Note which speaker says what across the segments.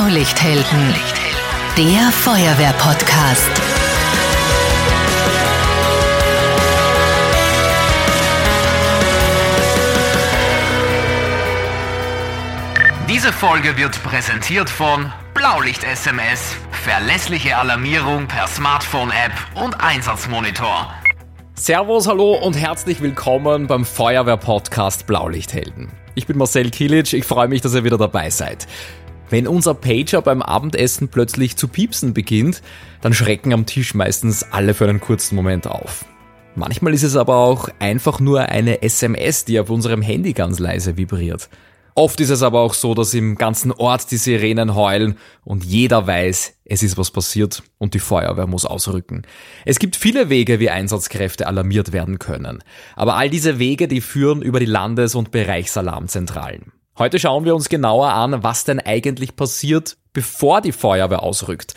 Speaker 1: Blaulichthelden, der Feuerwehr-Podcast.
Speaker 2: Diese Folge wird präsentiert von Blaulicht SMS, verlässliche Alarmierung per Smartphone-App und Einsatzmonitor.
Speaker 3: Servus, hallo und herzlich willkommen beim Feuerwehr-Podcast Blaulichthelden. Ich bin Marcel Kilic, ich freue mich, dass ihr wieder dabei seid. Wenn unser Pager beim Abendessen plötzlich zu piepsen beginnt, dann schrecken am Tisch meistens alle für einen kurzen Moment auf. Manchmal ist es aber auch einfach nur eine SMS, die auf unserem Handy ganz leise vibriert. Oft ist es aber auch so, dass im ganzen Ort die Sirenen heulen und jeder weiß, es ist was passiert und die Feuerwehr muss ausrücken. Es gibt viele Wege, wie Einsatzkräfte alarmiert werden können. Aber all diese Wege, die führen über die Landes- und Bereichsalarmzentralen. Heute schauen wir uns genauer an, was denn eigentlich passiert, bevor die Feuerwehr ausrückt.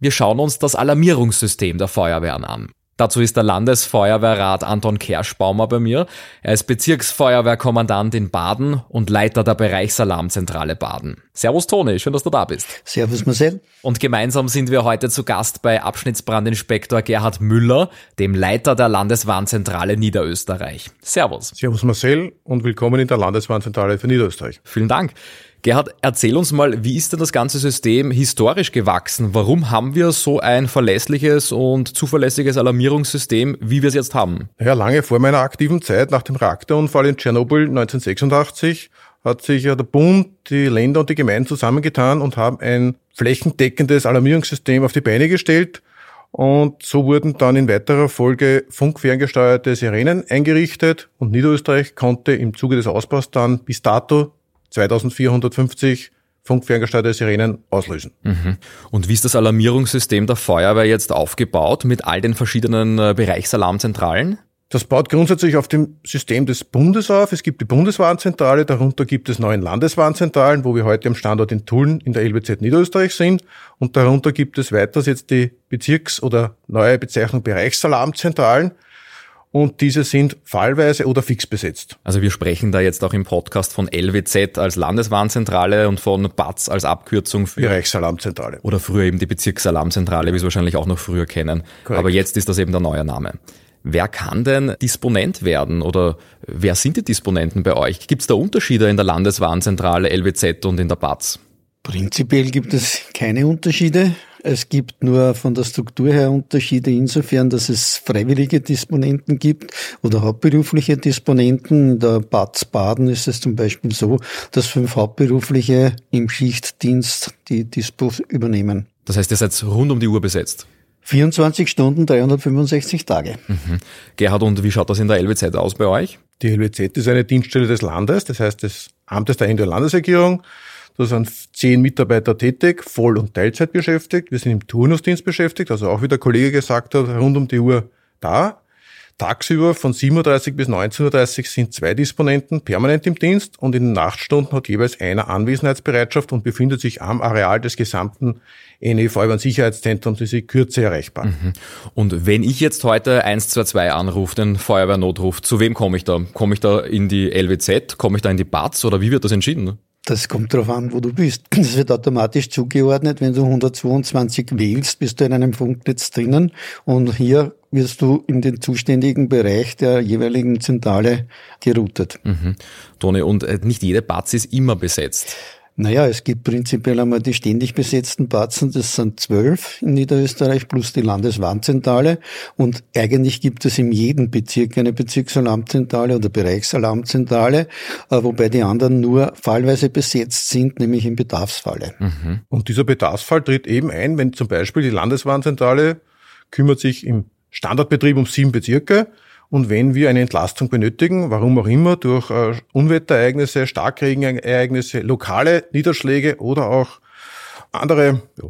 Speaker 3: Wir schauen uns das Alarmierungssystem der Feuerwehren an. Dazu ist der Landesfeuerwehrrat Anton Kerschbaumer bei mir. Er ist Bezirksfeuerwehrkommandant in Baden und Leiter der Bereichsalarmzentrale Baden. Servus Toni, schön, dass du da bist.
Speaker 4: Servus Marcel.
Speaker 3: Und gemeinsam sind wir heute zu Gast bei Abschnittsbrandinspektor Gerhard Müller, dem Leiter der Landeswarnzentrale Niederösterreich. Servus.
Speaker 5: Servus Marcel und willkommen in der Landeswarnzentrale für Niederösterreich.
Speaker 3: Vielen Dank. Gerhard, erzähl uns mal, wie ist denn das ganze System historisch gewachsen? Warum haben wir so ein verlässliches und zuverlässiges Alarmierungssystem, wie wir es jetzt haben?
Speaker 5: Ja, lange vor meiner aktiven Zeit nach dem Reaktorunfall in Tschernobyl 1986 hat sich ja der Bund, die Länder und die Gemeinden zusammengetan und haben ein flächendeckendes Alarmierungssystem auf die Beine gestellt. Und so wurden dann in weiterer Folge funkferngesteuerte Sirenen eingerichtet und Niederösterreich konnte im Zuge des Ausbaus dann bis dato 2450 funkferngesteuerte Sirenen auslösen.
Speaker 3: Mhm. Und wie ist das Alarmierungssystem der Feuerwehr jetzt aufgebaut mit all den verschiedenen äh, Bereichsalarmzentralen?
Speaker 5: Das baut grundsätzlich auf dem System des Bundes auf. Es gibt die Bundeswarnzentrale, darunter gibt es neun Landeswarnzentralen, wo wir heute am Standort in Tulln in der LBZ Niederösterreich sind. Und darunter gibt es weiters jetzt die Bezirks- oder neue Bezeichnung Bereichsalarmzentralen und diese sind fallweise oder fix besetzt.
Speaker 3: Also wir sprechen da jetzt auch im Podcast von LWZ als Landeswarnzentrale und von BATS als Abkürzung für
Speaker 5: Bereichsalarmzentrale.
Speaker 3: Oder früher eben die Bezirksalarmzentrale, wie Sie wahrscheinlich auch noch früher kennen. Korrekt. Aber jetzt ist das eben der neue Name. Wer kann denn Disponent werden oder wer sind die Disponenten bei euch? Gibt es da Unterschiede in der Landeswarnzentrale LWZ und in der BATS?
Speaker 4: Prinzipiell gibt es keine Unterschiede. Es gibt nur von der Struktur her Unterschiede insofern, dass es freiwillige Disponenten gibt oder hauptberufliche Disponenten. In der Bad Baden ist es zum Beispiel so, dass fünf Hauptberufliche im Schichtdienst die Dispo übernehmen.
Speaker 3: Das heißt, ihr seid rund um die Uhr besetzt?
Speaker 4: 24 Stunden, 365 Tage.
Speaker 3: Mhm. Gerhard, und wie schaut das in der LWZ aus bei euch?
Speaker 5: Die LWZ ist eine Dienststelle des Landes, das heißt des Amtes der Landesregierung. Da sind zehn Mitarbeiter tätig, Voll- und Teilzeit beschäftigt. Wir sind im Turnusdienst beschäftigt, also auch wie der Kollege gesagt hat, rund um die Uhr da. Tagsüber von 7.30 bis 19.30 Uhr sind zwei Disponenten permanent im Dienst und in den Nachtstunden hat jeweils einer Anwesenheitsbereitschaft und befindet sich am Areal des gesamten NE Feuerwehr-Sicherheitszentrums, ist in Kürze erreichbar. Mhm.
Speaker 3: Und wenn ich jetzt heute 122 anrufe, den Feuerwehrnotruf, zu wem komme ich da? Komme ich da in die LWZ? Komme ich da in die BATS oder wie wird das entschieden?
Speaker 4: Das kommt darauf an, wo du bist. Das wird automatisch zugeordnet. Wenn du 122 wählst, bist du in einem Funknetz drinnen und hier wirst du in den zuständigen Bereich der jeweiligen Zentrale geroutet.
Speaker 3: Mhm. Toni, und äh, nicht jede Batz ist immer besetzt.
Speaker 4: Naja, es gibt prinzipiell einmal die ständig besetzten Batzen, das sind zwölf in Niederösterreich plus die Landeswarnzentrale und eigentlich gibt es in jedem Bezirk eine Bezirksalarmzentrale oder Bereichsalarmzentrale, äh, wobei die anderen nur fallweise besetzt sind, nämlich im Bedarfsfalle.
Speaker 5: Mhm. Und dieser Bedarfsfall tritt eben ein, wenn zum Beispiel die Landeswarnzentrale kümmert sich im Standardbetrieb um sieben Bezirke und wenn wir eine Entlastung benötigen, warum auch immer, durch äh, Unwetterereignisse, Starkregenereignisse, lokale Niederschläge oder auch andere
Speaker 3: ja,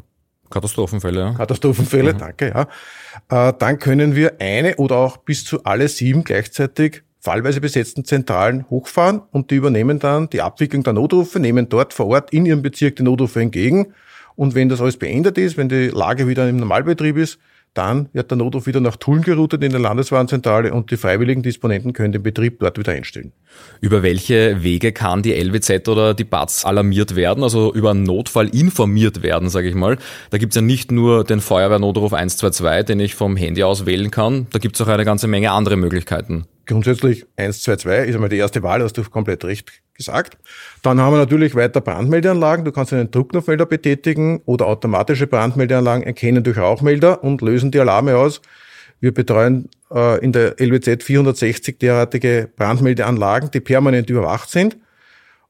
Speaker 3: Katastrophenfälle, ja.
Speaker 5: Katastrophenfälle, mhm. danke, ja. Äh, dann können wir eine oder auch bis zu alle sieben gleichzeitig fallweise besetzten Zentralen hochfahren und die übernehmen dann die Abwicklung der Notrufe, nehmen dort vor Ort in ihrem Bezirk die Notrufe entgegen und wenn das alles beendet ist, wenn die Lage wieder im Normalbetrieb ist, dann wird der Notruf wieder nach Tulln geroutet in der Landeswarnzentrale und die freiwilligen Disponenten können den Betrieb dort wieder einstellen.
Speaker 3: Über welche Wege kann die LWZ oder die BATS alarmiert werden, also über einen Notfall informiert werden, sage ich mal? Da gibt's ja nicht nur den Feuerwehrnotruf 122, den ich vom Handy aus wählen kann, da gibt's auch eine ganze Menge andere Möglichkeiten.
Speaker 5: Grundsätzlich 122 ist einmal die erste Wahl, hast du komplett recht gesagt. Dann haben wir natürlich weiter Brandmeldeanlagen. Du kannst einen Druckknopfmelder betätigen oder automatische Brandmeldeanlagen erkennen durch Rauchmelder und lösen die Alarme aus. Wir betreuen äh, in der LWZ 460 derartige Brandmeldeanlagen, die permanent überwacht sind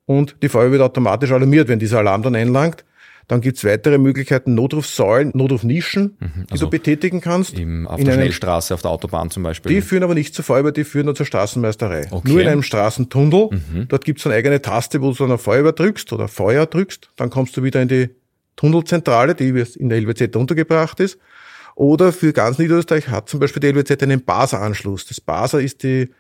Speaker 5: und die Feuerwehr wird automatisch alarmiert, wenn dieser Alarm dann einlangt. Dann gibt's weitere Möglichkeiten, Notrufsäulen, Notrufnischen, mhm, also die du betätigen kannst.
Speaker 3: Im, auf in der Schnellstraße, auf der Autobahn zum Beispiel.
Speaker 5: Die führen aber nicht zur Feuerwehr, die führen nur zur Straßenmeisterei. Okay. Nur in einem Straßentunnel. Mhm. Dort gibt's eine eigene Taste, wo du dann auf Feuerwehr drückst oder Feuer drückst. Dann kommst du wieder in die Tunnelzentrale, die in der LWZ untergebracht ist. Oder für ganz Niederösterreich hat zum Beispiel die LWZ einen BASA-Anschluss. Das BASA ist die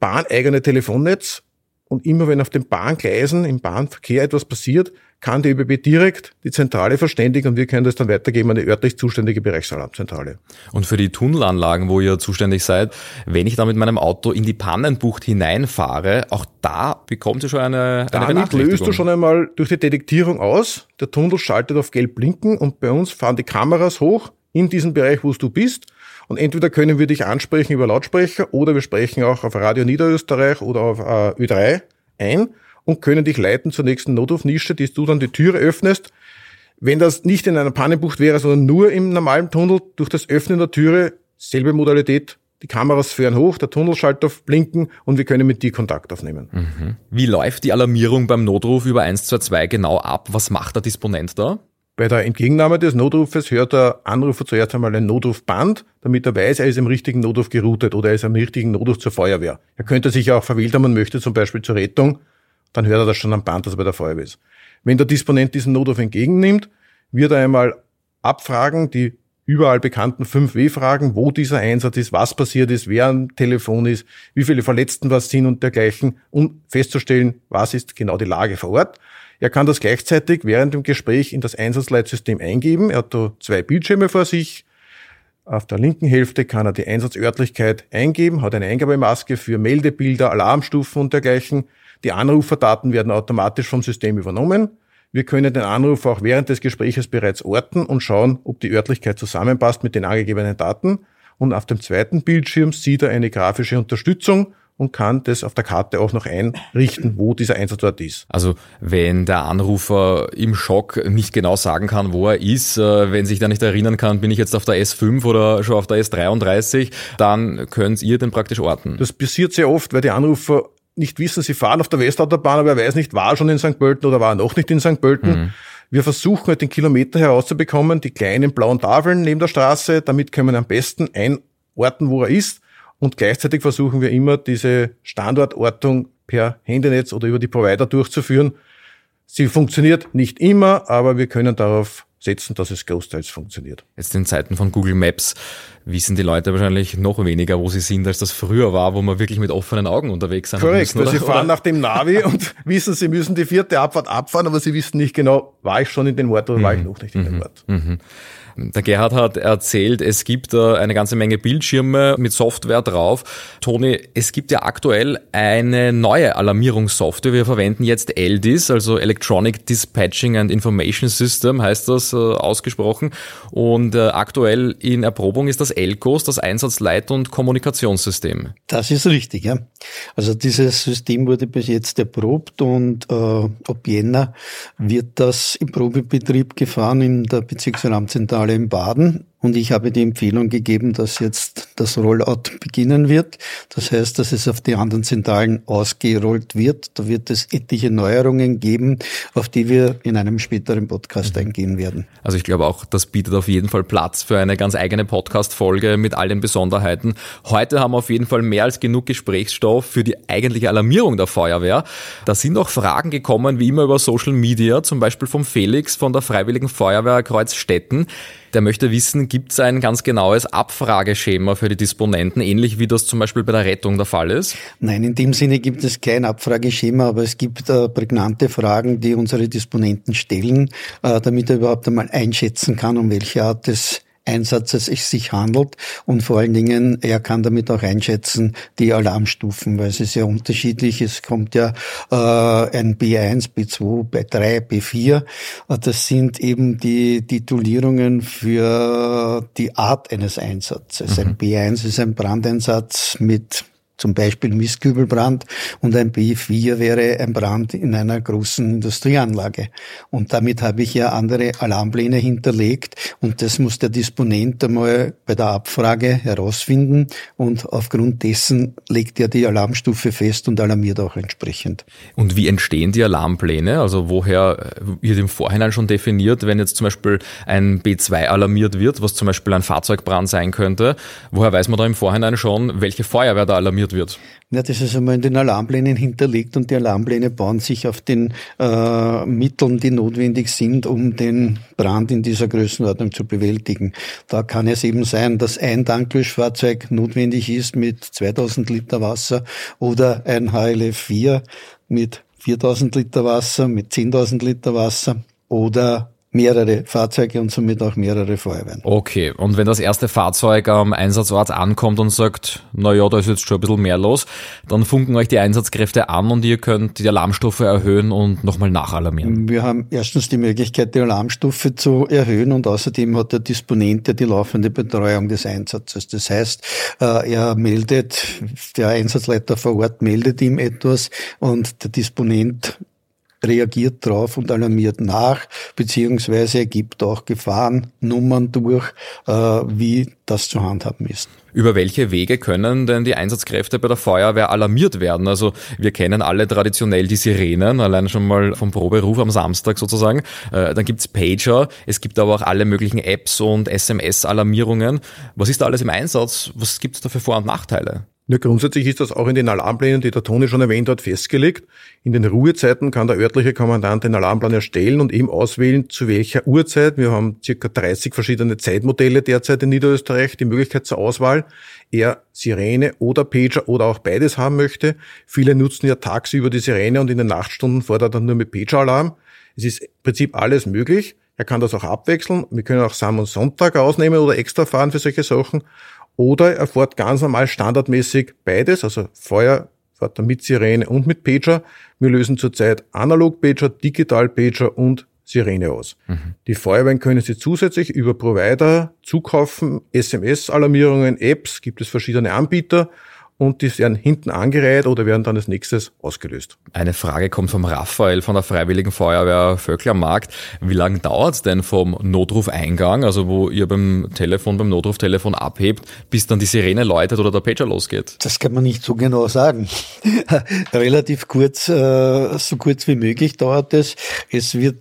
Speaker 5: bahneigene Telefonnetz. Und immer wenn auf den Bahngleisen im Bahnverkehr etwas passiert, kann die ÖBB direkt die Zentrale verständigen und wir können das dann weitergeben an die örtlich zuständige Bereichsalarmzentrale.
Speaker 3: Und für die Tunnelanlagen, wo ihr zuständig seid, wenn ich da mit meinem Auto in die Pannenbucht hineinfahre, auch da bekommt ihr schon eine,
Speaker 5: eine Damit löst du schon einmal durch die Detektierung aus. Der Tunnel schaltet auf gelb blinken und bei uns fahren die Kameras hoch in diesem Bereich, wo du bist. Und entweder können wir dich ansprechen über Lautsprecher oder wir sprechen auch auf Radio Niederösterreich oder auf äh, Ö3 ein und können dich leiten zur nächsten Notrufnische, die du dann die Türe öffnest. Wenn das nicht in einer Pannenbucht wäre, sondern nur im normalen Tunnel, durch das Öffnen der Türe, selbe Modalität, die Kameras fahren hoch, der Tunnel schaltet auf Blinken und wir können mit dir Kontakt aufnehmen.
Speaker 3: Mhm. Wie läuft die Alarmierung beim Notruf über 122 genau ab? Was macht der Disponent da?
Speaker 5: Bei der Entgegennahme des Notrufes hört der Anrufer zuerst einmal ein Notrufband, damit er weiß, er ist im richtigen Notruf geroutet oder er ist am richtigen Notruf zur Feuerwehr. Er könnte sich auch verwählt haben und möchte zum Beispiel zur Rettung, dann hört er das schon am Band, dass er bei der Feuerwehr ist. Wenn der Disponent diesen Notruf entgegennimmt, wird er einmal abfragen, die überall bekannten 5W-Fragen, wo dieser Einsatz ist, was passiert ist, wer am Telefon ist, wie viele Verletzten was sind und dergleichen, um festzustellen, was ist genau die Lage vor Ort. Er kann das gleichzeitig während dem Gespräch in das Einsatzleitsystem eingeben. Er hat da zwei Bildschirme vor sich. Auf der linken Hälfte kann er die Einsatzörtlichkeit eingeben, hat eine Eingabemaske für Meldebilder, Alarmstufen und dergleichen. Die Anruferdaten werden automatisch vom System übernommen. Wir können den Anruf auch während des Gespräches bereits orten und schauen, ob die Örtlichkeit zusammenpasst mit den angegebenen Daten. Und auf dem zweiten Bildschirm sieht er eine grafische Unterstützung und kann das auf der Karte auch noch einrichten, wo dieser Einsatzort ist.
Speaker 3: Also wenn der Anrufer im Schock nicht genau sagen kann, wo er ist, äh, wenn sich da nicht erinnern kann, bin ich jetzt auf der S5 oder schon auf der S33, dann könnt ihr den praktisch orten.
Speaker 5: Das passiert sehr oft, weil die Anrufer nicht wissen, sie fahren auf der Westautobahn, aber er weiß nicht, war er schon in St. Pölten oder war er noch nicht in St. Pölten. Mhm. Wir versuchen halt den Kilometer herauszubekommen, die kleinen blauen Tafeln neben der Straße, damit können wir am besten einorten, wo er ist. Und gleichzeitig versuchen wir immer, diese Standortortung per Handynetz oder über die Provider durchzuführen. Sie funktioniert nicht immer, aber wir können darauf setzen, dass es großteils funktioniert.
Speaker 3: Jetzt in Zeiten von Google Maps wissen die Leute wahrscheinlich noch weniger, wo sie sind, als das früher war, wo man wirklich mit offenen Augen unterwegs sein
Speaker 5: Korrekt, müssen, sie fahren nach dem Navi und wissen, sie müssen die vierte Abfahrt abfahren, aber sie wissen nicht genau, war ich schon in den Ort oder war ich mhm. noch nicht in mhm. den Ort. Mhm.
Speaker 3: Der Gerhard hat erzählt, es gibt eine ganze Menge Bildschirme mit Software drauf. Toni, es gibt ja aktuell eine neue Alarmierungssoftware. Wir verwenden jetzt ELDIS, also Electronic Dispatching and Information System, heißt das äh, ausgesprochen. Und äh, aktuell in Erprobung ist das ELCOS, das Einsatzleit- und Kommunikationssystem.
Speaker 4: Das ist richtig, ja. Also dieses System wurde bis jetzt erprobt und äh, ab Jänner wird das im Probebetrieb gefahren in der Bezirksalarmzentrale Zentrale in Baden und ich habe die Empfehlung gegeben, dass jetzt das Rollout beginnen wird. Das heißt, dass es auf die anderen Zentralen ausgerollt wird. Da wird es etliche Neuerungen geben, auf die wir in einem späteren Podcast mhm. eingehen werden.
Speaker 3: Also ich glaube auch, das bietet auf jeden Fall Platz für eine ganz eigene Podcast-Folge mit all den Besonderheiten. Heute haben wir auf jeden Fall mehr als genug Gesprächsstoff für die eigentliche Alarmierung der Feuerwehr. Da sind auch Fragen gekommen, wie immer über Social Media, zum Beispiel vom Felix von der Freiwilligen Feuerwehr Kreuzstetten. Der möchte wissen, gibt es ein ganz genaues Abfrageschema für die Disponenten, ähnlich wie das zum Beispiel bei der Rettung der Fall ist?
Speaker 4: Nein, in dem Sinne gibt es kein Abfrageschema, aber es gibt äh, prägnante Fragen, die unsere Disponenten stellen, äh, damit er überhaupt einmal einschätzen kann, um welche Art des Einsatzes es sich handelt und vor allen Dingen, er kann damit auch einschätzen, die Alarmstufen, weil es ist ja unterschiedlich. Es kommt ja äh, ein B1, B2, B3, B4. Das sind eben die Titulierungen für die Art eines Einsatzes. Mhm. Ein B1 ist ein Brandeinsatz mit zum Beispiel Mistkübelbrand und ein B4 wäre ein Brand in einer großen Industrieanlage. Und damit habe ich ja andere Alarmpläne hinterlegt und das muss der Disponent einmal bei der Abfrage herausfinden und aufgrund dessen legt er die Alarmstufe fest und alarmiert auch entsprechend.
Speaker 3: Und wie entstehen die Alarmpläne? Also woher wird im Vorhinein schon definiert, wenn jetzt zum Beispiel ein B2 alarmiert wird, was zum Beispiel ein Fahrzeugbrand sein könnte, woher weiß man da im Vorhinein schon, welche Feuerwehr da alarmiert wird?
Speaker 4: Ja, das ist einmal in den Alarmplänen hinterlegt und die Alarmpläne bauen sich auf den äh, Mitteln, die notwendig sind, um den Brand in dieser Größenordnung zu bewältigen. Da kann es eben sein, dass ein Tanklöschfahrzeug notwendig ist mit 2000 Liter Wasser oder ein HLF 4 mit 4000 Liter Wasser, mit 10.000 Liter Wasser oder mehrere Fahrzeuge und somit auch mehrere Feuerwehren.
Speaker 3: Okay, und wenn das erste Fahrzeug am Einsatzort ankommt und sagt, na ja, da ist jetzt schon ein bisschen mehr los, dann funken euch die Einsatzkräfte an und ihr könnt die Alarmstufe erhöhen und nochmal nachalarmieren.
Speaker 4: Wir haben erstens die Möglichkeit, die Alarmstufe zu erhöhen und außerdem hat der Disponent ja die laufende Betreuung des Einsatzes. Das heißt, äh, er meldet, der Einsatzleiter vor Ort meldet ihm etwas und der Disponent reagiert drauf und alarmiert nach, beziehungsweise gibt auch Gefahrennummern durch, äh, wie das zu handhaben ist.
Speaker 3: Über welche Wege können denn die Einsatzkräfte bei der Feuerwehr alarmiert werden? Also wir kennen alle traditionell die Sirenen, allein schon mal vom Proberuf am Samstag sozusagen. Äh, dann gibt's Pager, es gibt aber auch alle möglichen Apps und SMS-Alarmierungen. Was ist da alles im Einsatz? Was gibt's da für Vor- und Nachteile?
Speaker 5: Ja, grundsätzlich ist das auch in den Alarmplänen, die der Toni schon erwähnt hat, festgelegt. In den Ruhezeiten kann der örtliche Kommandant den Alarmplan erstellen und eben auswählen, zu welcher Uhrzeit. Wir haben circa 30 verschiedene Zeitmodelle derzeit in Niederösterreich, die Möglichkeit zur Auswahl. Er Sirene oder Pager oder auch beides haben möchte. Viele nutzen ja tagsüber die Sirene und in den Nachtstunden fordert er nur mit Pager-Alarm. Es ist im Prinzip alles möglich. Er kann das auch abwechseln. Wir können auch Sam und Sonntag ausnehmen oder extra fahren für solche Sachen. Oder er fährt ganz normal standardmäßig beides, also Feuer fährt er mit Sirene und mit Pager. Wir lösen zurzeit Analog-Pager, Digital-Pager und Sirene aus. Mhm. Die Feuerwehren können sie zusätzlich über Provider zukaufen, SMS-Alarmierungen, Apps, gibt es verschiedene Anbieter und die werden hinten angereiht oder werden dann als nächstes ausgelöst.
Speaker 3: Eine Frage kommt vom Raphael von der Freiwilligen Feuerwehr Vöckler am Markt. Wie lange dauert es denn vom Notrufeingang, also wo ihr beim Telefon, beim Notruftelefon abhebt, bis dann die Sirene läutet oder der Pager losgeht?
Speaker 4: Das kann man nicht so genau sagen. Relativ kurz, äh, so kurz wie möglich dauert es. Es wird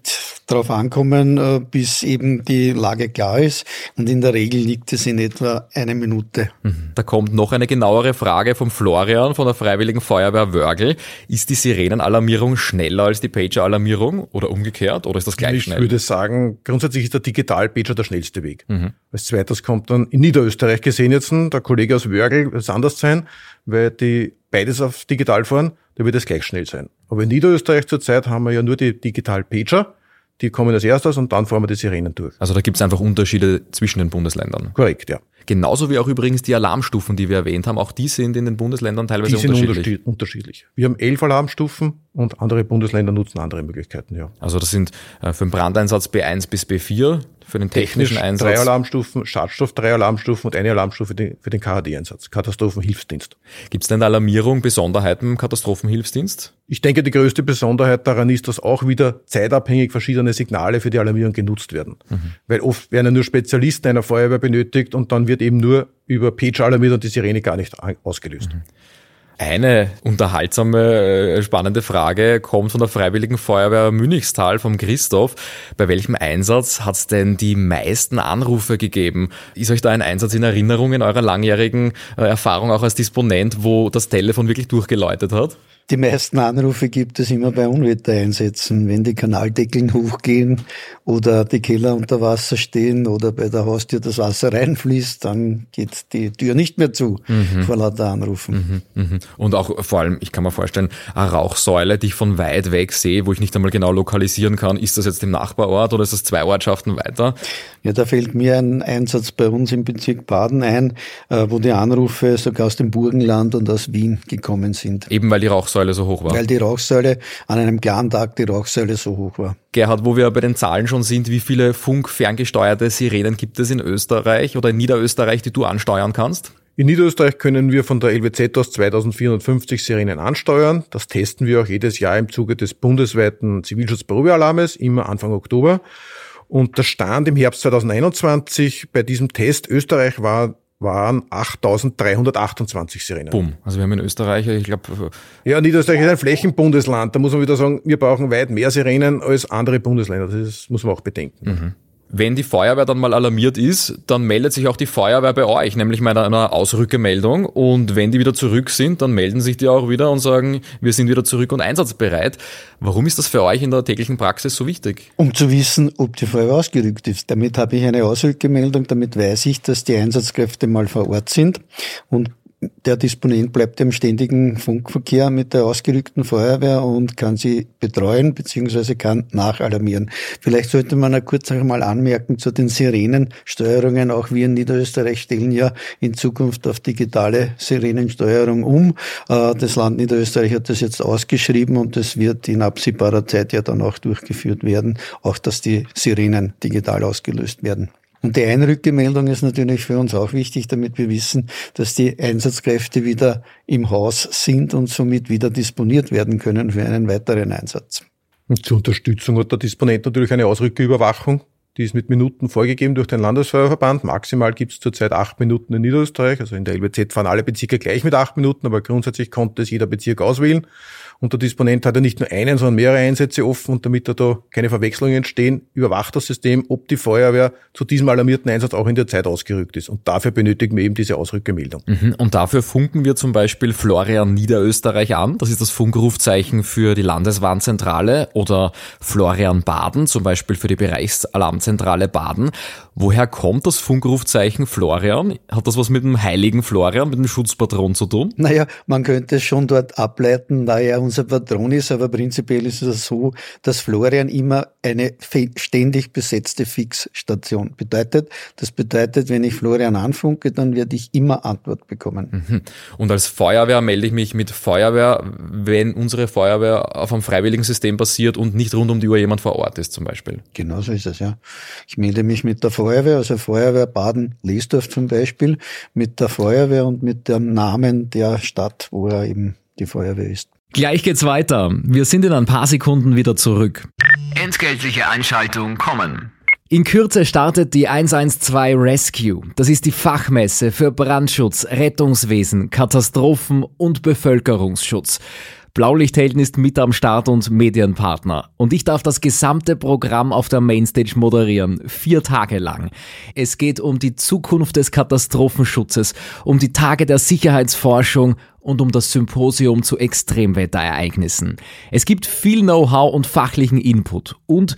Speaker 4: darauf ankommen, äh, bis eben die Lage klar ist. Und in der Regel liegt es in etwa eine Minute.
Speaker 3: Da kommt noch eine genauere Frage vom Florian von der Freiwilligen Feuerwehr Wörgl. Ist die Sirenenalarmierung schneller als die Pager-Alarmierung oder umgekehrt oder ist das gleich
Speaker 5: ich
Speaker 3: schnell?
Speaker 5: Ich würde sagen, grundsätzlich ist der Digital-Pager der schnellste Weg. Mhm. Als zweites kommt dann in Niederösterreich gesehen jetzt der Kollege aus Wörgl, wird es anders sein, weil die beides auf digital fahren, da wird es gleich schnell sein. Aber in Niederösterreich zurzeit haben wir ja nur die Digital-Pager die kommen als erstes und dann fahren wir die Sirenen durch.
Speaker 3: Also da gibt es einfach Unterschiede zwischen den Bundesländern.
Speaker 5: Korrekt, ja.
Speaker 3: Genauso wie auch übrigens die Alarmstufen, die wir erwähnt haben, auch die sind in den Bundesländern teilweise
Speaker 5: die sind
Speaker 3: unterschiedlich.
Speaker 5: unterschiedlich. Wir haben elf Alarmstufen und andere Bundesländer nutzen andere Möglichkeiten, ja.
Speaker 3: Also das sind äh, für den Brandeinsatz B1 bis B4, für den technischen Technisch Einsatz.
Speaker 5: Drei Alarmstufen, Schadstoff drei Alarmstufen und eine Alarmstufe für den KHD-Einsatz, Katastrophenhilfsdienst.
Speaker 3: Gibt es denn Alarmierung, Besonderheiten im Katastrophenhilfsdienst?
Speaker 5: Ich denke, die größte Besonderheit daran ist, dass auch wieder zeitabhängig verschiedene Signale für die Alarmierung genutzt werden. Mhm. Weil oft werden ja nur Spezialisten einer Feuerwehr benötigt und dann wird eben nur über Pager alarmiert und die Sirene gar nicht ausgelöst. Mhm.
Speaker 3: Eine unterhaltsame, äh, spannende Frage kommt von der Freiwilligen Feuerwehr Münchstal vom Christoph. Bei welchem Einsatz hat es denn die meisten Anrufe gegeben? Ist euch da ein Einsatz in Erinnerung in eurer langjährigen äh, Erfahrung auch als Disponent, wo das Telefon wirklich durchgeläutet hat?
Speaker 4: Die meisten Anrufe gibt es immer bei Unwettereinsätzen, wenn die Kanaldeckeln hochgehen oder die Keller unter Wasser stehen oder bei der Haustür das Wasser reinfließt, dann geht die Tür nicht mehr zu mhm. vor lauter Anrufen.
Speaker 3: Mhm, mhm. Und auch vor allem, ich kann mir vorstellen, eine Rauchsäule, die ich von weit weg sehe, wo ich nicht einmal genau lokalisieren kann, ist das jetzt im Nachbarort oder ist das zwei Ortschaften weiter?
Speaker 4: Ja, da fällt mir ein Einsatz bei uns im Bezirk Baden ein, äh, wo die Anrufe sogar aus dem Burgenland und aus Wien gekommen sind.
Speaker 3: Eben weil die Rauchsäule so hoch war.
Speaker 4: Weil die Rauchsäule an einem klaren Tag die Rauchsäule so hoch war.
Speaker 3: Gerhard, wo wir bei den Zahlen schon sind, wie viele funkferngesteuerte Sirenen gibt es in Österreich oder in Niederösterreich, die du ansteuern kannst?
Speaker 5: In Niederösterreich können wir von der LWZ aus 2450 Sirenen ansteuern. Das testen wir auch jedes Jahr im Zuge des bundesweiten Zivilschutzprobealarmes, immer Anfang Oktober. Und der Stand im Herbst 2021 bei diesem Test Österreich war waren 8.328 Sirenen.
Speaker 3: Bumm. Also wir haben in Österreich, ich glaube...
Speaker 5: Äh, ja, Niederösterreich ist ein Flächenbundesland. Da muss man wieder sagen, wir brauchen weit mehr Sirenen als andere Bundesländer. Das muss man auch bedenken. Mhm.
Speaker 3: Wenn die Feuerwehr dann mal alarmiert ist, dann meldet sich auch die Feuerwehr bei euch, nämlich mit einer Ausrückemeldung. Und wenn die wieder zurück sind, dann melden sich die auch wieder und sagen, wir sind wieder zurück und einsatzbereit. Warum ist das für euch in der täglichen Praxis so wichtig?
Speaker 4: Um zu wissen, ob die Feuerwehr ausgerückt ist. Damit habe ich eine Ausrückemeldung, damit weiß ich, dass die Einsatzkräfte mal vor Ort sind und der Disponent bleibt im ständigen Funkverkehr mit der ausgerückten Feuerwehr und kann sie betreuen bzw. kann nachalarmieren. Vielleicht sollte man kurz einmal anmerken zu den Sirenensteuerungen. Auch wir in Niederösterreich stellen ja in Zukunft auf digitale Sirenensteuerung um. Äh, das Land Niederösterreich hat das jetzt ausgeschrieben und es wird in absehbarer Zeit ja dann auch durchgeführt werden, auch dass die Sirenen digital ausgelöst werden. Und die Einrückemeldung ist natürlich für uns auch wichtig, damit wir wissen, dass die Einsatzkräfte wieder im Haus sind und somit wieder disponiert werden können für einen weiteren Einsatz.
Speaker 5: Und zur Unterstützung hat der Disponent natürlich eine Ausrückeüberwachung. Die ist mit Minuten vorgegeben durch den Landesfeuerverband. Maximal gibt es zurzeit acht Minuten in Niederösterreich. Also in der LBZ fahren alle Bezirke gleich mit acht Minuten, aber grundsätzlich konnte es jeder Bezirk auswählen. Und der Disponent hat ja nicht nur einen, sondern mehrere Einsätze offen und damit da keine Verwechslungen entstehen, überwacht das System, ob die Feuerwehr zu diesem alarmierten Einsatz auch in der Zeit ausgerückt ist. Und dafür benötigen wir eben diese Ausrückemeldung.
Speaker 3: Mhm. Und dafür funken wir zum Beispiel Florian Niederösterreich an. Das ist das Funkrufzeichen für die Landeswarnzentrale oder Florian Baden, zum Beispiel für die Bereichsalarmzentrale Baden. Woher kommt das Funkrufzeichen Florian? Hat das was mit dem heiligen Florian, mit dem Schutzpatron zu tun?
Speaker 4: Naja, man könnte es schon dort ableiten, da er unser Patron ist, aber prinzipiell ist es so, dass Florian immer eine ständig besetzte Fixstation bedeutet. Das bedeutet, wenn ich Florian anfunke, dann werde ich immer Antwort bekommen.
Speaker 3: Mhm. Und als Feuerwehr melde ich mich mit Feuerwehr, wenn unsere Feuerwehr auf einem freiwilligen System basiert und nicht rund um die Uhr jemand vor Ort ist zum Beispiel.
Speaker 4: Genau so ist es, ja. Ich melde mich mit der Feuerwehr, also Feuerwehr Baden-Lesdorf zum Beispiel, mit der Feuerwehr und mit dem Namen der Stadt, wo er eben die Feuerwehr ist.
Speaker 3: Gleich geht's weiter. Wir sind in ein paar Sekunden wieder zurück.
Speaker 2: Entgeltliche Einschaltung kommen.
Speaker 3: In Kürze startet die 112 Rescue. Das ist die Fachmesse für Brandschutz, Rettungswesen, Katastrophen und Bevölkerungsschutz. Blaulichthelden ist mit am Start und Medienpartner. Und ich darf das gesamte Programm auf der Mainstage moderieren. Vier Tage lang. Es geht um die Zukunft des Katastrophenschutzes, um die Tage der Sicherheitsforschung und um das Symposium zu Extremwetterereignissen. Es gibt viel Know-how und fachlichen Input und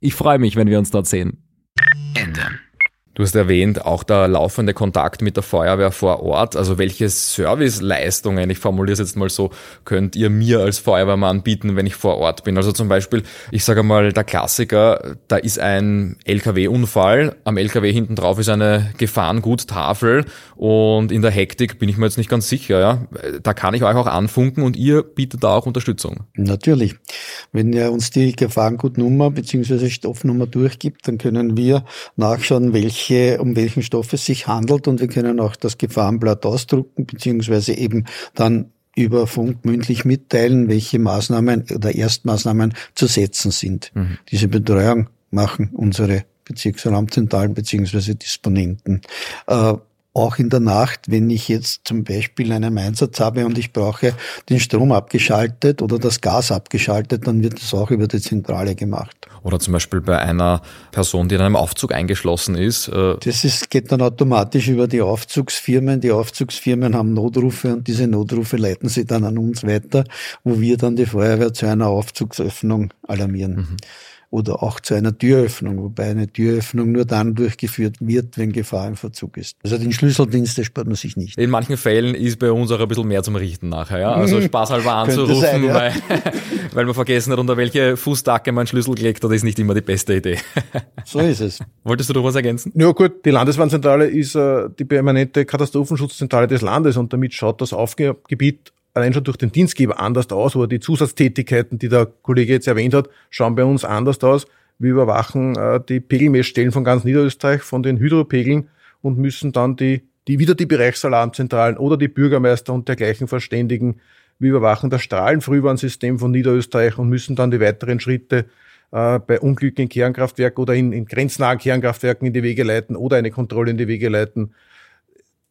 Speaker 3: Ich freue mich, wenn wir uns dort sehen.
Speaker 2: Ende.
Speaker 3: Du hast erwähnt, auch der laufende Kontakt mit der Feuerwehr vor Ort. Also welche Serviceleistungen, ich formuliere es jetzt mal so, könnt ihr mir als Feuerwehrmann bieten, wenn ich vor Ort bin? Also zum Beispiel, ich sage mal, der Klassiker, da ist ein LKW-Unfall, am LKW hinten drauf ist eine Gefahrengut-Tafel und in der Hektik bin ich mir jetzt nicht ganz sicher. Ja? Da kann ich euch auch anfunken und ihr bietet da auch Unterstützung.
Speaker 4: Natürlich. Wenn ihr uns die Gefahrengutnummer bzw. Stoffnummer durchgibt, dann können wir nachschauen, welche welche, um welchen Stoff es sich handelt und wir können auch das Gefahrenblatt ausdrucken, beziehungsweise eben dann über Funk mündlich mitteilen, welche Maßnahmen oder Erstmaßnahmen zu setzen sind. Mhm. Diese Betreuung machen unsere Bezirksalarmzentralen beziehungsweise Disponenten. Äh, auch in der Nacht, wenn ich jetzt zum Beispiel einen Einsatz habe und ich brauche den Strom abgeschaltet oder das Gas abgeschaltet, dann wird das auch über die Zentrale gemacht.
Speaker 3: Oder zum Beispiel bei einer Person, die in einem Aufzug eingeschlossen ist.
Speaker 4: Äh das ist, geht dann automatisch über die Aufzugsfirmen. Die Aufzugsfirmen haben Notrufe und diese Notrufe leiten sie dann an uns weiter, wo wir dann die Feuerwehr zu einer Aufzugsöffnung alarmieren. Mhm oder auch zu einer Türöffnung, wobei eine Türöffnung nur dann durchgeführt wird, wenn Gefahr im Verzug ist. Also den Schlüsseldienst erspart man sich nicht.
Speaker 3: In manchen Fällen ist bei uns auch ein bisschen mehr zum Richten nachher, ja. Also mhm. spaßhalber anzurufen, sein, ja. weil, weil man vergessen hat, unter welche Fußdacke man Schlüssel gelegt hat, ist nicht immer die beste Idee.
Speaker 4: So ist es.
Speaker 3: Wolltest du noch was ergänzen?
Speaker 5: Ja gut, die Landeswarnzentrale ist äh, die permanente Katastrophenschutzzentrale des Landes und damit schaut das Aufgebiet allein schon durch den Dienstgeber anders aus, oder die Zusatztätigkeiten, die der Kollege jetzt erwähnt hat, schauen bei uns anders aus. Wir überwachen äh, die Pegelmessstellen von ganz Niederösterreich, von den Hydropegeln und müssen dann die, die wieder die Bereichsalarmzentralen oder die Bürgermeister und dergleichen verständigen. Wir überwachen das Strahlenfrühwarnsystem von Niederösterreich und müssen dann die weiteren Schritte äh, bei Unglücken in Kernkraftwerken oder in, in grenznahen Kernkraftwerken in die Wege leiten oder eine Kontrolle in die Wege leiten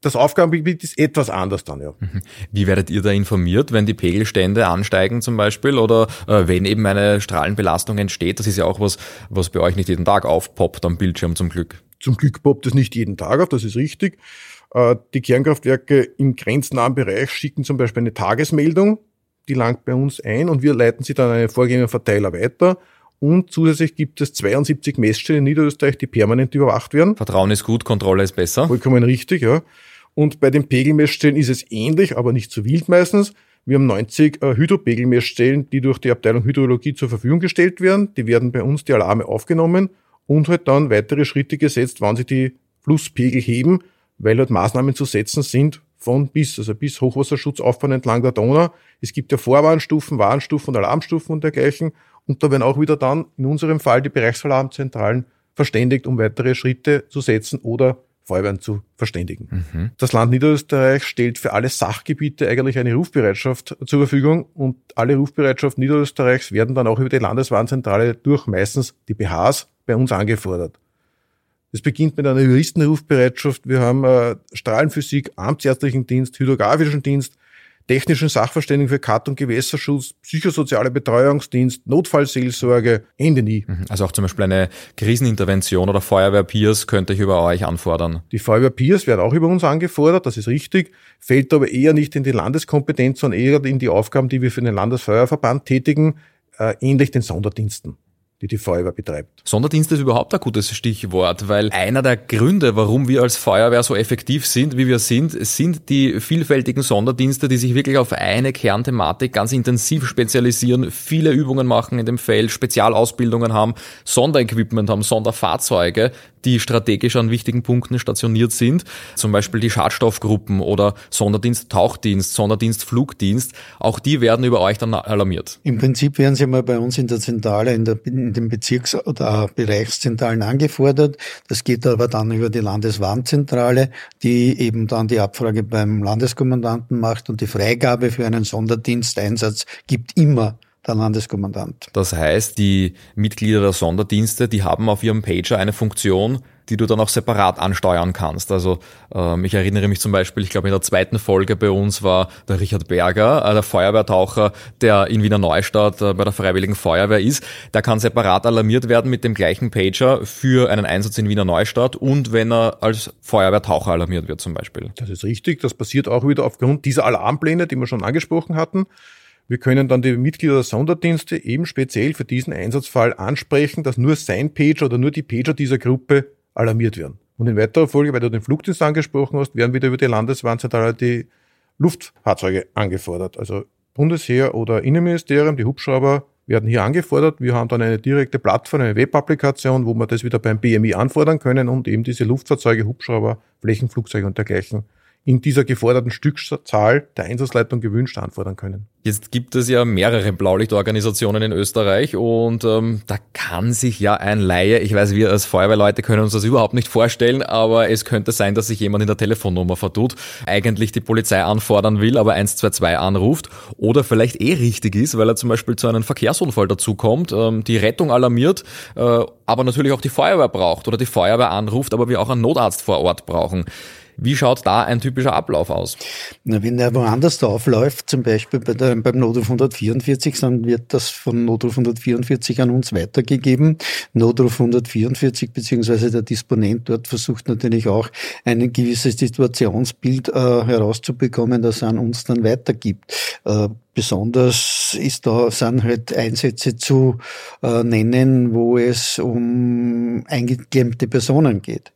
Speaker 5: das Aufgabengebiet ist etwas anders dann, ja. Mhm.
Speaker 3: Wie werdet ihr da informiert, wenn die Pegelstände ansteigen zum Beispiel oder äh, wenn eben eine Strahlenbelastung entsteht? Das ist ja auch was, was bei euch nicht jeden Tag aufpoppt am Bildschirm zum Glück.
Speaker 5: Zum Glück poppt es nicht jeden Tag auf, das ist richtig. Äh, die Kernkraftwerke im grenznahen Bereich schicken zum Beispiel eine Tagesmeldung, die langt bei uns ein und wir leiten sie dann an einen vorgehenden Verteiler weiter und zusätzlich gibt es 72 Messstellen in Niederösterreich, die permanent überwacht werden.
Speaker 3: Vertrauen ist gut, Kontrolle ist besser.
Speaker 5: Vollkommen richtig, ja. Und bei den Pegelmessstellen ist es ähnlich, aber nicht so wild meistens. Wir haben 90 äh, Hydropegelmessstellen, die durch die Abteilung Hydrologie zur Verfügung gestellt werden. Die werden bei uns die Alarme aufgenommen und halt dann weitere Schritte gesetzt, wann sie die Flusspegel heben, weil halt Maßnahmen zu setzen sind von bis, also bis Hochwasserschutzaufbahn entlang der Donau. Es gibt ja Vorwarnstufen, Warnstufen und Alarmstufen und dergleichen. Und da werden auch wieder dann in unserem Fall die Bereichsalarmzentralen verständigt, um weitere Schritte zu setzen oder Feuerwehren zu verständigen. Mhm. Das Land Niederösterreich stellt für alle Sachgebiete eigentlich eine Rufbereitschaft zur Verfügung und alle Rufbereitschaft Niederösterreichs werden dann auch über die Landeswarnzentrale durch meistens die BHs bei uns angefordert. Es beginnt mit einer Juristenrufbereitschaft. Wir haben äh, Strahlenphysik, Amtsärztlichen Dienst, Hydrografischen Dienst, technischen Sachverständigen für Kat- und Gewässerschutz, psychosoziale Betreuungsdienst, Notfallseelsorge, Ende nie.
Speaker 3: Mhm. Also auch zum Beispiel eine Krisenintervention oder Feuerwehr-Peers könnte ich über euch anfordern.
Speaker 5: Die Feuerwehr-Peers werden auch über uns angefordert, das ist richtig, fällt aber eher nicht in die Landeskompetenz, sondern eher in die Aufgaben, die wir für den Landesfeuerverband tätigen, äh, ähnlich den Sonderdiensten die die Feuerwehr betreibt.
Speaker 3: Sonderdienst ist überhaupt ein gutes Stichwort, weil einer der Gründe, warum wir als Feuerwehr so effektiv sind, wie wir sind, sind die vielfältigen Sonderdienste, die sich wirklich auf eine Kernthematik ganz intensiv spezialisieren, viele Übungen machen in dem Feld, Spezialausbildungen haben, Sonderequipment haben, Sonderfahrzeuge, die strategisch an wichtigen Punkten stationiert sind, zum Beispiel die Schadstoffgruppen oder Sonderdienst Tauchdienst, Sonderdienst Flugdienst, auch die werden über euch dann alarmiert.
Speaker 4: Im Prinzip werden sie mal bei uns in der Zentrale, in, der, in den Bezirks- oder Bereichszentralen angefordert. Das geht aber dann über die Landeswarnzentrale, die eben dann die Abfrage beim Landeskommandanten macht und die Freigabe für einen Sonderdiensteinsatz gibt immer der Landeskommandant.
Speaker 3: Das heißt, die Mitglieder der Sonderdienste, die haben auf ihrem Pager eine Funktion, die du dann auch separat ansteuern kannst. Also ähm, ich erinnere mich zum Beispiel, ich glaube in der zweiten Folge bei uns war der Richard Berger, äh, der Feuerwehrtaucher, der in Wiener Neustadt äh, bei der Freiwilligen Feuerwehr ist. Der kann separat alarmiert werden mit dem gleichen Pager für einen Einsatz in Wiener Neustadt und wenn er als Feuerwehrtaucher alarmiert wird zum Beispiel.
Speaker 5: Das ist richtig. Das passiert auch wieder aufgrund dieser Alarmpläne, die wir schon angesprochen hatten. Wir können dann die Mitglieder der Sonderdienste eben speziell für diesen Einsatzfall ansprechen, dass nur sein Pager oder nur die Pager dieser Gruppe alarmiert werden. Und in weiterer Folge, weil du den Flugdienst angesprochen hast, werden wieder über die Landeswarnzentrale die Luftfahrzeuge angefordert. Also Bundesheer oder Innenministerium, die Hubschrauber werden hier angefordert. Wir haben dann eine direkte Plattform, eine Webapplikation, wo wir das wieder beim BMI anfordern können und eben diese Luftfahrzeuge, Hubschrauber, Flächenflugzeuge und dergleichen in dieser geforderten Stückzahl der Einsatzleitung gewünscht anfordern können.
Speaker 3: Jetzt gibt es ja mehrere Blaulichtorganisationen in Österreich und ähm, da kann sich ja ein Laie, ich weiß, wir als Feuerwehrleute können uns das überhaupt nicht vorstellen, aber es könnte sein, dass sich jemand in der Telefonnummer vertut, eigentlich die Polizei anfordern will, aber 122 anruft oder vielleicht eh richtig ist, weil er zum Beispiel zu einem Verkehrsunfall dazukommt, ähm, die Rettung alarmiert, äh, aber natürlich auch die Feuerwehr braucht oder die Feuerwehr anruft, aber wir auch einen Notarzt vor Ort brauchen. Wie schaut da ein typischer Ablauf aus?
Speaker 4: Na, wenn er woanders aufläuft, zum Beispiel bei der, beim Notruf 144, dann wird das von Notruf 144 an uns weitergegeben. Notruf 144 beziehungsweise der Disponent dort versucht natürlich auch ein gewisses Situationsbild äh, herauszubekommen, das er an uns dann weitergibt. Äh, Besonders ist da, sind halt Einsätze zu äh, nennen, wo es um eingeklemmte Personen geht.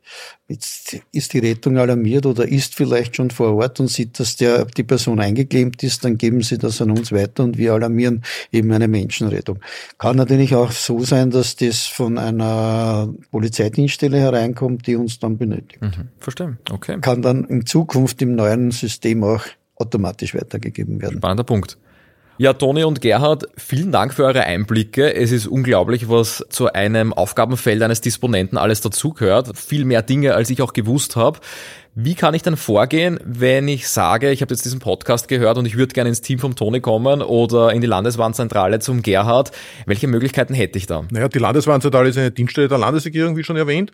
Speaker 4: Jetzt ist die Rettung alarmiert oder ist vielleicht schon vor Ort und sieht, dass der, die Person eingeklemmt ist, dann geben sie das an uns weiter und wir alarmieren eben eine Menschenrettung. Kann natürlich auch so sein, dass das von einer Polizeidienststelle hereinkommt, die uns dann benötigt. Mhm,
Speaker 3: verstehe, okay.
Speaker 4: Kann dann in Zukunft im neuen System auch automatisch weitergegeben werden.
Speaker 3: Spannender Punkt. Ja, Toni und Gerhard, vielen Dank für eure Einblicke. Es ist unglaublich, was zu einem Aufgabenfeld eines Disponenten alles dazugehört. Viel mehr Dinge, als ich auch gewusst habe. Wie kann ich dann vorgehen, wenn ich sage, ich habe jetzt diesen Podcast gehört und ich würde gerne ins Team vom Toni kommen oder in die Landeswarnzentrale zum Gerhard? Welche Möglichkeiten hätte ich da?
Speaker 5: Naja, die Landeswarnzentrale ist eine Dienststelle der Landesregierung, wie schon erwähnt.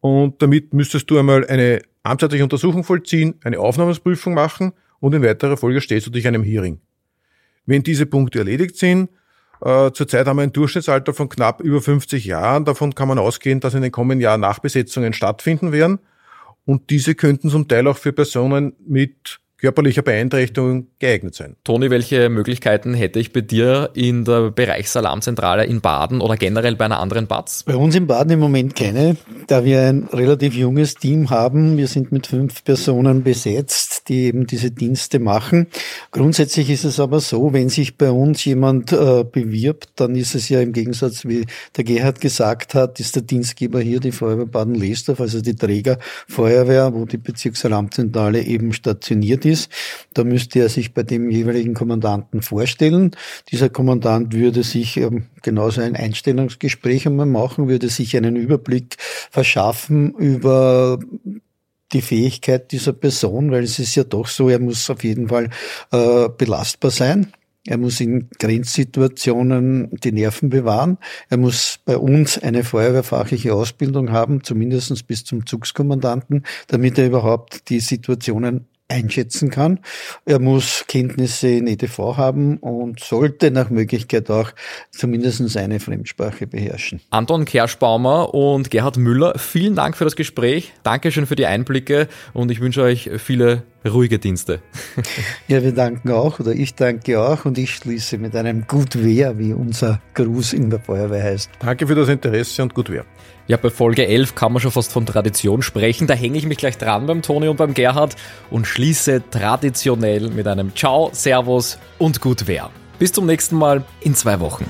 Speaker 5: Und damit müsstest du einmal eine amtsheitliche Untersuchung vollziehen, eine Aufnahmeprüfung machen und in weiterer Folge stehst du dich einem Hearing. Wenn diese Punkte erledigt sind, äh, zurzeit haben wir ein Durchschnittsalter von knapp über 50 Jahren. Davon kann man ausgehen, dass in den kommenden Jahren Nachbesetzungen stattfinden werden. Und diese könnten zum Teil auch für Personen mit körperlicher Beeinträchtigung geeignet sein.
Speaker 3: Toni, welche Möglichkeiten hätte ich bei dir in der Bereichsalarmzentrale in Baden oder generell bei einer anderen BATS?
Speaker 4: Bei uns in Baden im Moment keine, da wir ein relativ junges Team haben. Wir sind mit fünf Personen besetzt, die eben diese Dienste machen. Grundsätzlich ist es aber so, wenn sich bei uns jemand äh, bewirbt, dann ist es ja im Gegensatz, wie der Gerhard gesagt hat, ist der Dienstgeber hier die Feuerwehr Baden-Lesdorf, also die Trägerfeuerwehr, wo die Bezirksalarmzentrale eben stationiert ist ist. Da müsste er sich bei dem jeweiligen Kommandanten vorstellen. Dieser Kommandant würde sich ähm, genauso ein Einstellungsgespräch einmal machen, würde sich einen Überblick verschaffen über die Fähigkeit dieser Person, weil es ist ja doch so, er muss auf jeden Fall äh, belastbar sein. Er muss in Grenzsituationen die Nerven bewahren. Er muss bei uns eine feuerwehrfachliche Ausbildung haben, zumindest bis zum Zugskommandanten, damit er überhaupt die Situationen einschätzen kann. Er muss Kenntnisse in EDV haben und sollte nach Möglichkeit auch zumindest eine Fremdsprache beherrschen.
Speaker 3: Anton Kerschbaumer und Gerhard Müller, vielen Dank für das Gespräch. Dankeschön für die Einblicke und ich wünsche euch viele ruhige Dienste.
Speaker 4: ja, wir danken auch oder ich danke auch und ich schließe mit einem Gut Wehr, wie unser Gruß in der Feuerwehr heißt.
Speaker 5: Danke für das Interesse und Gut Wehr.
Speaker 3: Ja, bei Folge 11 kann man schon fast von Tradition sprechen. Da hänge ich mich gleich dran beim Toni und beim Gerhard und schließe traditionell mit einem Ciao, Servus und gut wer. Bis zum nächsten Mal in zwei Wochen.